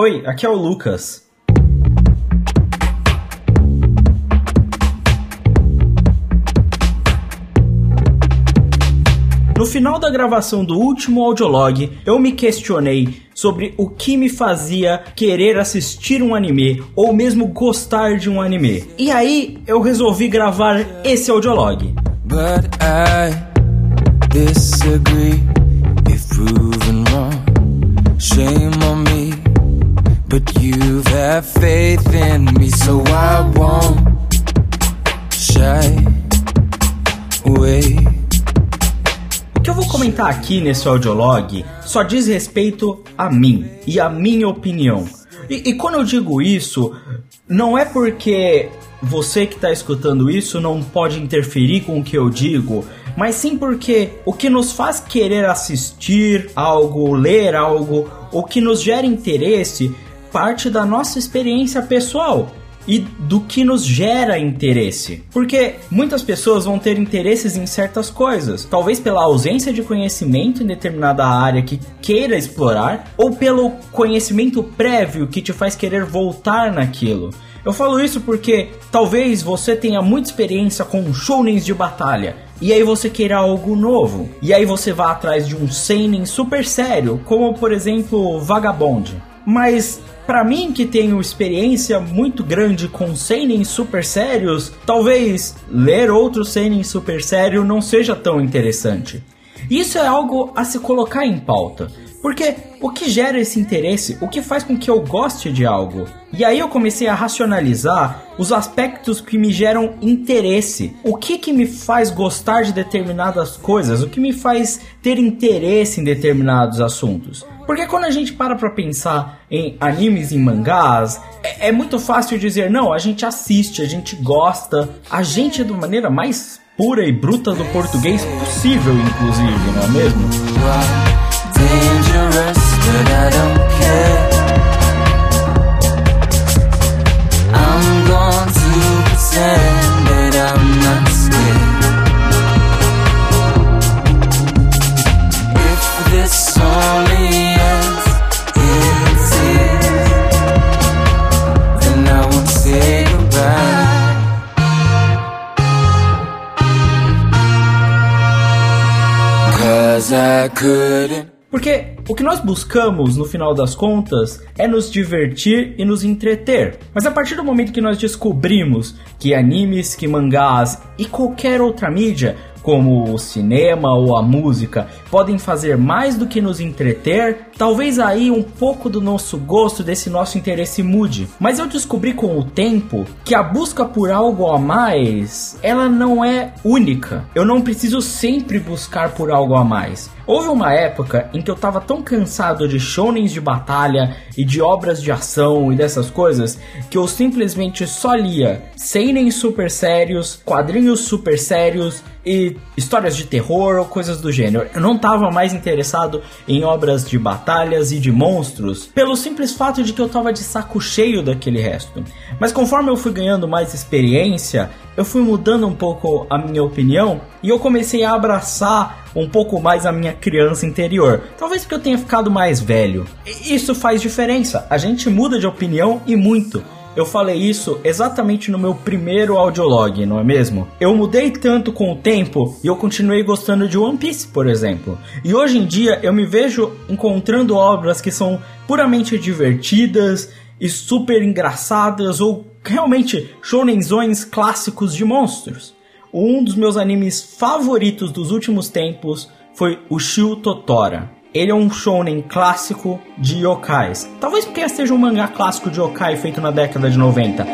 Oi, aqui é o Lucas. No final da gravação do último audiolog, eu me questionei sobre o que me fazia querer assistir um anime ou mesmo gostar de um anime. E aí eu resolvi gravar esse audiolog. But I disagree if proven wrong. Shame on me. Have faith in me, so I won't shy away que eu vou comentar aqui nesse audiolog só diz respeito a mim e a minha opinião. E, e quando eu digo isso, não é porque você que está escutando isso não pode interferir com o que eu digo, mas sim porque o que nos faz querer assistir algo, ler algo, o que nos gera interesse, parte da nossa experiência pessoal e do que nos gera interesse. Porque muitas pessoas vão ter interesses em certas coisas, talvez pela ausência de conhecimento em determinada área que queira explorar, ou pelo conhecimento prévio que te faz querer voltar naquilo. Eu falo isso porque talvez você tenha muita experiência com shounens de batalha, e aí você queira algo novo. E aí você vá atrás de um seinen super sério, como por exemplo Vagabond. Mas para mim que tenho experiência muito grande com seinen super sérios, talvez ler outro seinen super sério não seja tão interessante. Isso é algo a se colocar em pauta, porque o que gera esse interesse, o que faz com que eu goste de algo? E aí eu comecei a racionalizar os aspectos que me geram interesse. O que que me faz gostar de determinadas coisas? O que me faz ter interesse em determinados assuntos? Porque quando a gente para pra pensar em animes e mangás, é, é muito fácil dizer, não, a gente assiste, a gente gosta, a gente de maneira mais pura e bruta do português possível, inclusive, não é mesmo? Dangerous, but I don't o que nós buscamos, no final das contas, é nos divertir e nos entreter. Mas a partir do momento que nós descobrimos que animes, que mangás e qualquer outra mídia como o cinema ou a música, podem fazer mais do que nos entreter, talvez aí um pouco do nosso gosto, desse nosso interesse mude. Mas eu descobri com o tempo que a busca por algo a mais, ela não é única. Eu não preciso sempre buscar por algo a mais. Houve uma época em que eu tava tão cansado de shonens de batalha e de obras de ação e dessas coisas que eu simplesmente só lia seinen super sérios, quadrinhos super sérios e histórias de terror ou coisas do gênero. Eu não estava mais interessado em obras de batalhas e de monstros, pelo simples fato de que eu estava de saco cheio daquele resto. Mas conforme eu fui ganhando mais experiência, eu fui mudando um pouco a minha opinião e eu comecei a abraçar um pouco mais a minha criança interior. Talvez porque eu tenha ficado mais velho. Isso faz diferença. A gente muda de opinião e muito. Eu falei isso exatamente no meu primeiro audiolog, não é mesmo? Eu mudei tanto com o tempo e eu continuei gostando de One Piece, por exemplo. E hoje em dia eu me vejo encontrando obras que são puramente divertidas e super engraçadas ou realmente shonenzões clássicos de monstros. Um dos meus animes favoritos dos últimos tempos foi o Shio Totora. Ele é um shonen clássico de yokais. Talvez porque seja um mangá clássico de yokai feito na década de 90.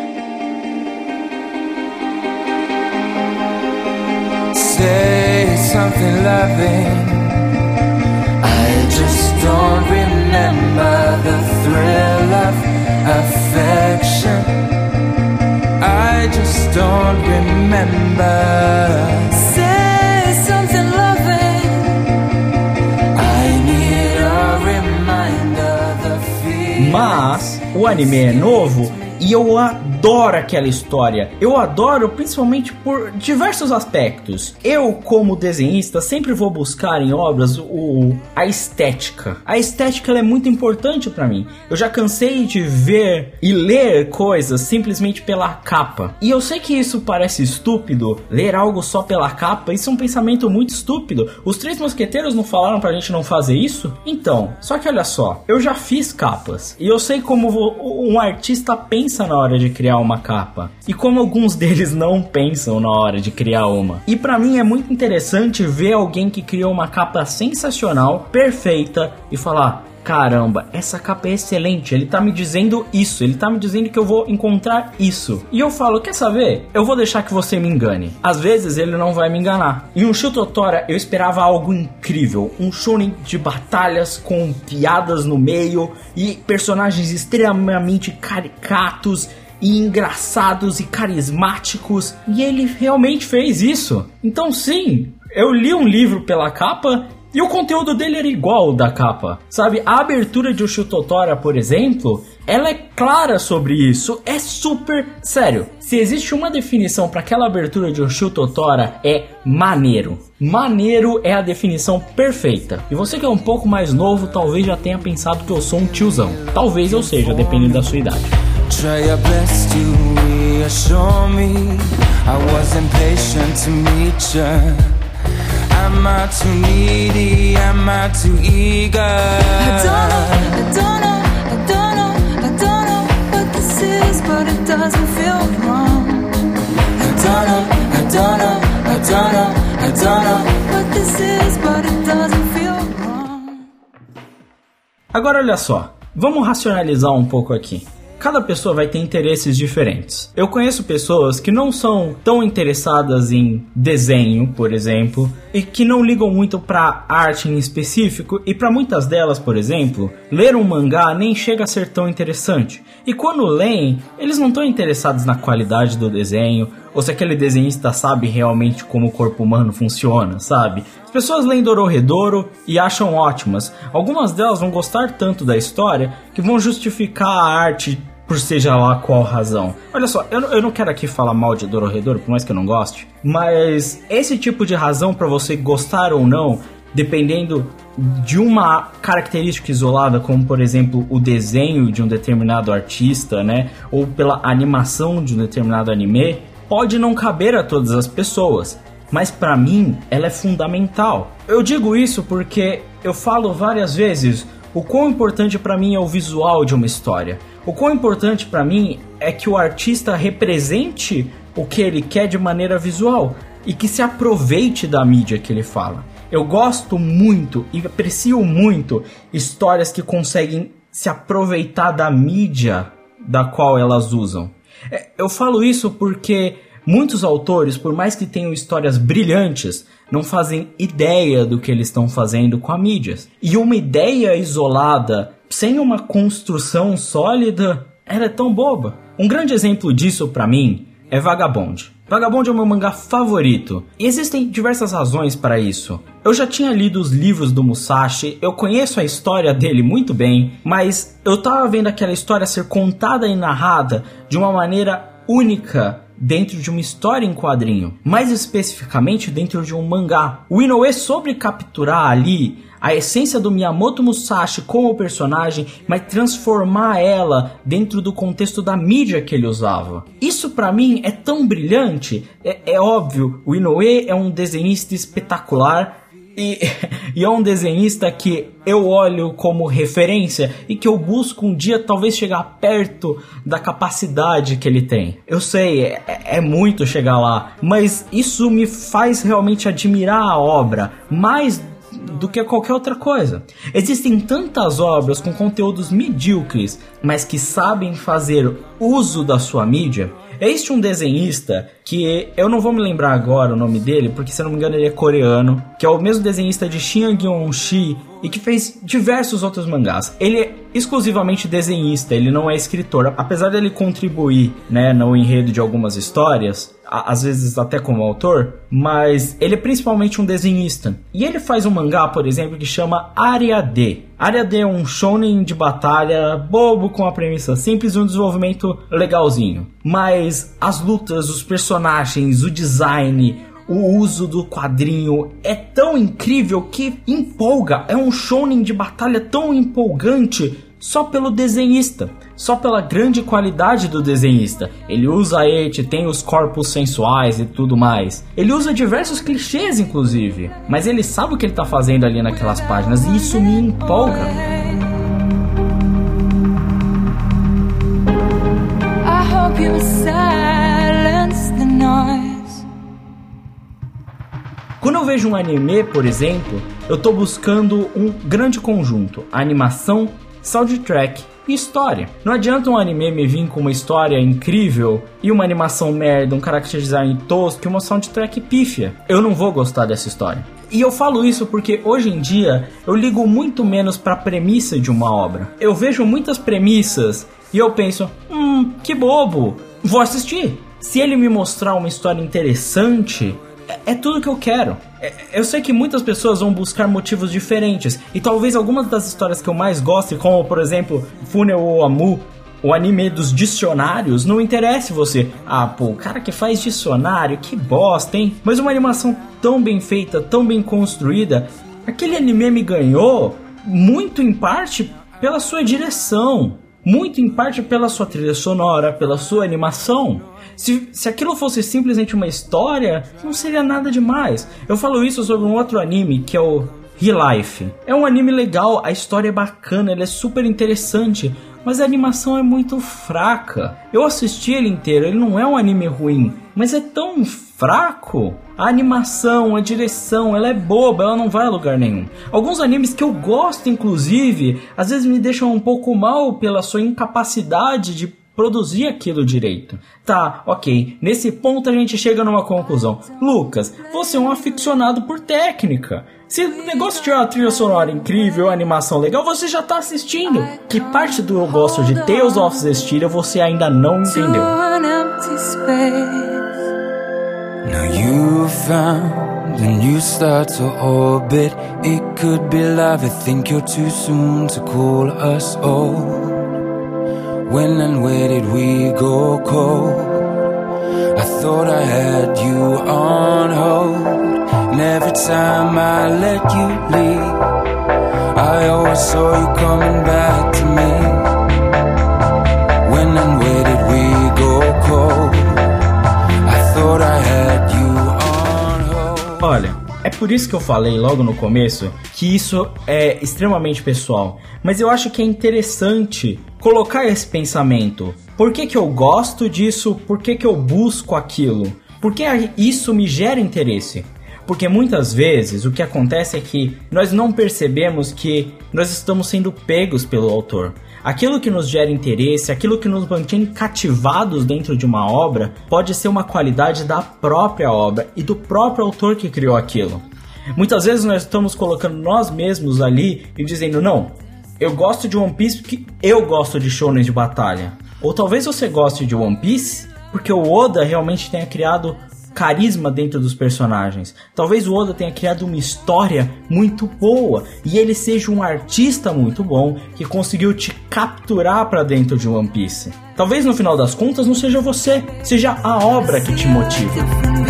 Say something loving. I just don't remember the thrill of affection. I just don't remember. O anime é novo e eu adoro adoro aquela história. Eu adoro principalmente por diversos aspectos. Eu, como desenhista, sempre vou buscar em obras o, a estética. A estética é muito importante para mim. Eu já cansei de ver e ler coisas simplesmente pela capa. E eu sei que isso parece estúpido, ler algo só pela capa, isso é um pensamento muito estúpido. Os três mosqueteiros não falaram pra gente não fazer isso? Então, só que olha só, eu já fiz capas e eu sei como um artista pensa na hora de criar uma capa e como alguns deles não pensam na hora de criar uma. E para mim é muito interessante ver alguém que criou uma capa sensacional, perfeita e falar: caramba, essa capa é excelente, ele tá me dizendo isso, ele tá me dizendo que eu vou encontrar isso. E eu falo, quer saber? Eu vou deixar que você me engane. Às vezes ele não vai me enganar. Em um Shutotora eu esperava algo incrível, um shonen de batalhas com piadas no meio e personagens extremamente caricatos e engraçados e carismáticos, e ele realmente fez isso. Então sim, eu li um livro pela capa e o conteúdo dele era igual ao da capa, sabe? A abertura de Ushutotora, por exemplo, ela é clara sobre isso, é super sério. Se existe uma definição para aquela abertura de Ushutotora é maneiro. Maneiro é a definição perfeita. E você que é um pouco mais novo, talvez já tenha pensado que eu sou um tiozão. Talvez eu seja, dependendo da sua idade. Try your best to reassure me I was impatient to meet you Am I too needy? Am I too eager? I don't know, I don't know, I don't know, I don't know what this is, but it doesn't feel wrong. I don't know, I don't know, I don't know, I don't know what this is, but it doesn't feel wrong. Agora olha só, vamos racionalizar um pouco aqui cada pessoa vai ter interesses diferentes. Eu conheço pessoas que não são tão interessadas em desenho, por exemplo, e que não ligam muito para arte em específico, e para muitas delas, por exemplo, ler um mangá nem chega a ser tão interessante. E quando leem, eles não estão interessados na qualidade do desenho, ou se aquele desenhista sabe realmente como o corpo humano funciona, sabe? As pessoas leem Dororedoro e acham ótimas. Algumas delas vão gostar tanto da história que vão justificar a arte por seja lá qual razão. Olha só, eu, eu não quero aqui falar mal de Dororedoro, por mais que eu não goste, mas esse tipo de razão para você gostar ou não, dependendo de uma característica isolada, como por exemplo o desenho de um determinado artista, né, ou pela animação de um determinado anime, pode não caber a todas as pessoas. Mas para mim, ela é fundamental. Eu digo isso porque eu falo várias vezes o quão importante para mim é o visual de uma história. O quão importante para mim é que o artista represente o que ele quer de maneira visual e que se aproveite da mídia que ele fala. Eu gosto muito e aprecio muito histórias que conseguem se aproveitar da mídia da qual elas usam. É, eu falo isso porque muitos autores, por mais que tenham histórias brilhantes, não fazem ideia do que eles estão fazendo com a mídia. E uma ideia isolada sem uma construção sólida, era tão boba. Um grande exemplo disso para mim é Vagabond. Vagabond é o meu mangá favorito. E existem diversas razões para isso. Eu já tinha lido os livros do Musashi, eu conheço a história dele muito bem, mas eu tava vendo aquela história ser contada e narrada de uma maneira única dentro de uma história em quadrinho, mais especificamente dentro de um mangá. O Inoue soube capturar ali a essência do Miyamoto Musashi como personagem, mas transformar ela dentro do contexto da mídia que ele usava. Isso para mim é tão brilhante. É, é óbvio, o Inoue é um desenhista espetacular. E, e, é um desenhista que eu olho como referência e que eu busco um dia talvez chegar perto da capacidade que ele tem. Eu sei, é, é muito chegar lá, mas isso me faz realmente admirar a obra mais do que qualquer outra coisa. Existem tantas obras com conteúdos medíocres, mas que sabem fazer uso da sua mídia. Este um desenhista que eu não vou me lembrar agora o nome dele, porque se eu não me engano ele é coreano, que é o mesmo desenhista de Shin Gyun-shi e que fez diversos outros mangás. Ele é exclusivamente desenhista, ele não é escritor, apesar dele contribuir, né, no enredo de algumas histórias às vezes até como autor, mas ele é principalmente um desenhista. E ele faz um mangá, por exemplo, que chama Área D. Área D é um shonen de batalha bobo com a premissa simples e um desenvolvimento legalzinho. Mas as lutas, os personagens, o design, o uso do quadrinho é tão incrível que empolga. É um shonen de batalha tão empolgante só pelo desenhista, só pela grande qualidade do desenhista. Ele usa et, tem os corpos sensuais e tudo mais. Ele usa diversos clichês, inclusive, mas ele sabe o que ele está fazendo ali naquelas páginas e isso me empolga. Quando eu vejo um anime, por exemplo, eu estou buscando um grande conjunto: animação, soundtrack e história. Não adianta um anime me vir com uma história incrível e uma animação merda, um character design tosco e uma soundtrack pífia. Eu não vou gostar dessa história. E eu falo isso porque hoje em dia eu ligo muito menos para a premissa de uma obra. Eu vejo muitas premissas e eu penso, hum, que bobo, vou assistir. Se ele me mostrar uma história interessante, é, é tudo que eu quero. É, eu sei que muitas pessoas vão buscar motivos diferentes. E talvez algumas das histórias que eu mais goste, como por exemplo Funnel ou Amu, o anime dos dicionários, não interesse você. Ah, pô, o cara que faz dicionário, que bosta, hein? Mas uma animação tão bem feita, tão bem construída, aquele anime me ganhou muito em parte pela sua direção, muito em parte pela sua trilha sonora, pela sua animação. Se, se aquilo fosse simplesmente uma história, não seria nada demais. Eu falo isso sobre um outro anime que é o Real Life. É um anime legal, a história é bacana, ele é super interessante, mas a animação é muito fraca. Eu assisti ele inteiro, ele não é um anime ruim, mas é tão fraco. A animação, a direção, ela é boba, ela não vai a lugar nenhum. Alguns animes que eu gosto, inclusive, às vezes me deixam um pouco mal pela sua incapacidade de produzir aquilo direito. Tá, ok. Nesse ponto a gente chega numa conclusão. Lucas, você é um aficionado por técnica. Se o negócio tiver uma trilha sonora incrível, animação legal, você já tá assistindo. Que parte do eu gosto de Tales of Zestiria você ainda não entendeu? Now you found a new star to orbit. It could be love. I think you're too soon to call us old. When and where did we go cold? I thought I had you on hold. And every time I let you leave, I always saw you coming back por isso que eu falei logo no começo que isso é extremamente pessoal. Mas eu acho que é interessante colocar esse pensamento. Por que, que eu gosto disso? Por que, que eu busco aquilo? Por que isso me gera interesse? Porque muitas vezes o que acontece é que nós não percebemos que nós estamos sendo pegos pelo autor. Aquilo que nos gera interesse, aquilo que nos mantém cativados dentro de uma obra, pode ser uma qualidade da própria obra e do próprio autor que criou aquilo. Muitas vezes nós estamos colocando nós mesmos ali e dizendo: não, eu gosto de One Piece porque eu gosto de shonen de batalha. Ou talvez você goste de One Piece porque o Oda realmente tenha criado carisma dentro dos personagens. Talvez o Oda tenha criado uma história muito boa e ele seja um artista muito bom que conseguiu te capturar para dentro de One Piece. Talvez no final das contas não seja você, seja a obra que te motiva.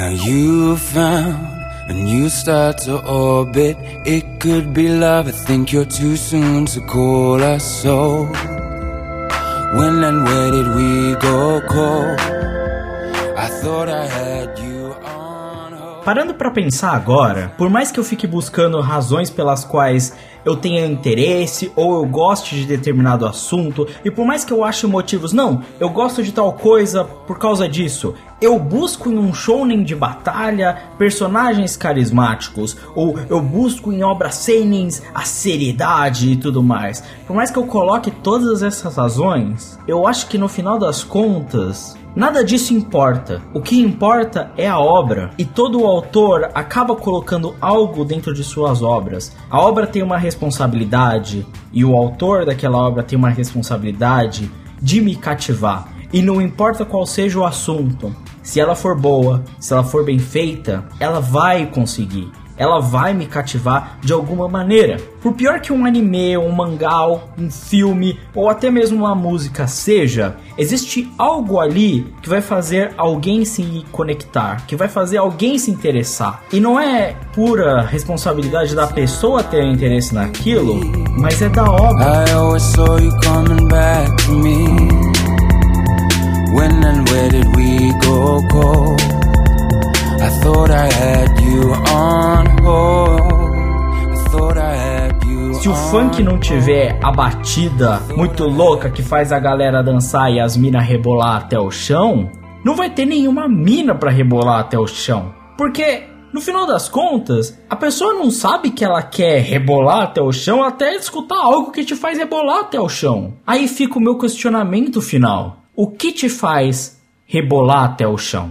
Now you've found a new star to orbit. It could be love. I think you're too soon to call us so. When and where did we go cold? I thought I had you Parando para pensar agora, por mais que eu fique buscando razões pelas quais eu tenha interesse ou eu goste de determinado assunto, e por mais que eu ache motivos, não, eu gosto de tal coisa por causa disso. Eu busco em um shounen de batalha personagens carismáticos, ou eu busco em obras senens a seriedade e tudo mais. Por mais que eu coloque todas essas razões, eu acho que no final das contas, Nada disso importa. O que importa é a obra. E todo autor acaba colocando algo dentro de suas obras. A obra tem uma responsabilidade e o autor daquela obra tem uma responsabilidade de me cativar. E não importa qual seja o assunto, se ela for boa, se ela for bem feita, ela vai conseguir ela vai me cativar de alguma maneira. Por pior que um anime, um mangá, um filme ou até mesmo uma música seja, existe algo ali que vai fazer alguém se conectar, que vai fazer alguém se interessar. E não é pura responsabilidade da pessoa ter interesse naquilo, mas é da obra. When and where did we go cold? I thought I had you on se o funk não tiver a batida muito louca que faz a galera dançar e as minas rebolar até o chão, não vai ter nenhuma mina para rebolar até o chão. Porque no final das contas, a pessoa não sabe que ela quer rebolar até o chão até escutar algo que te faz rebolar até o chão. Aí fica o meu questionamento final: o que te faz rebolar até o chão?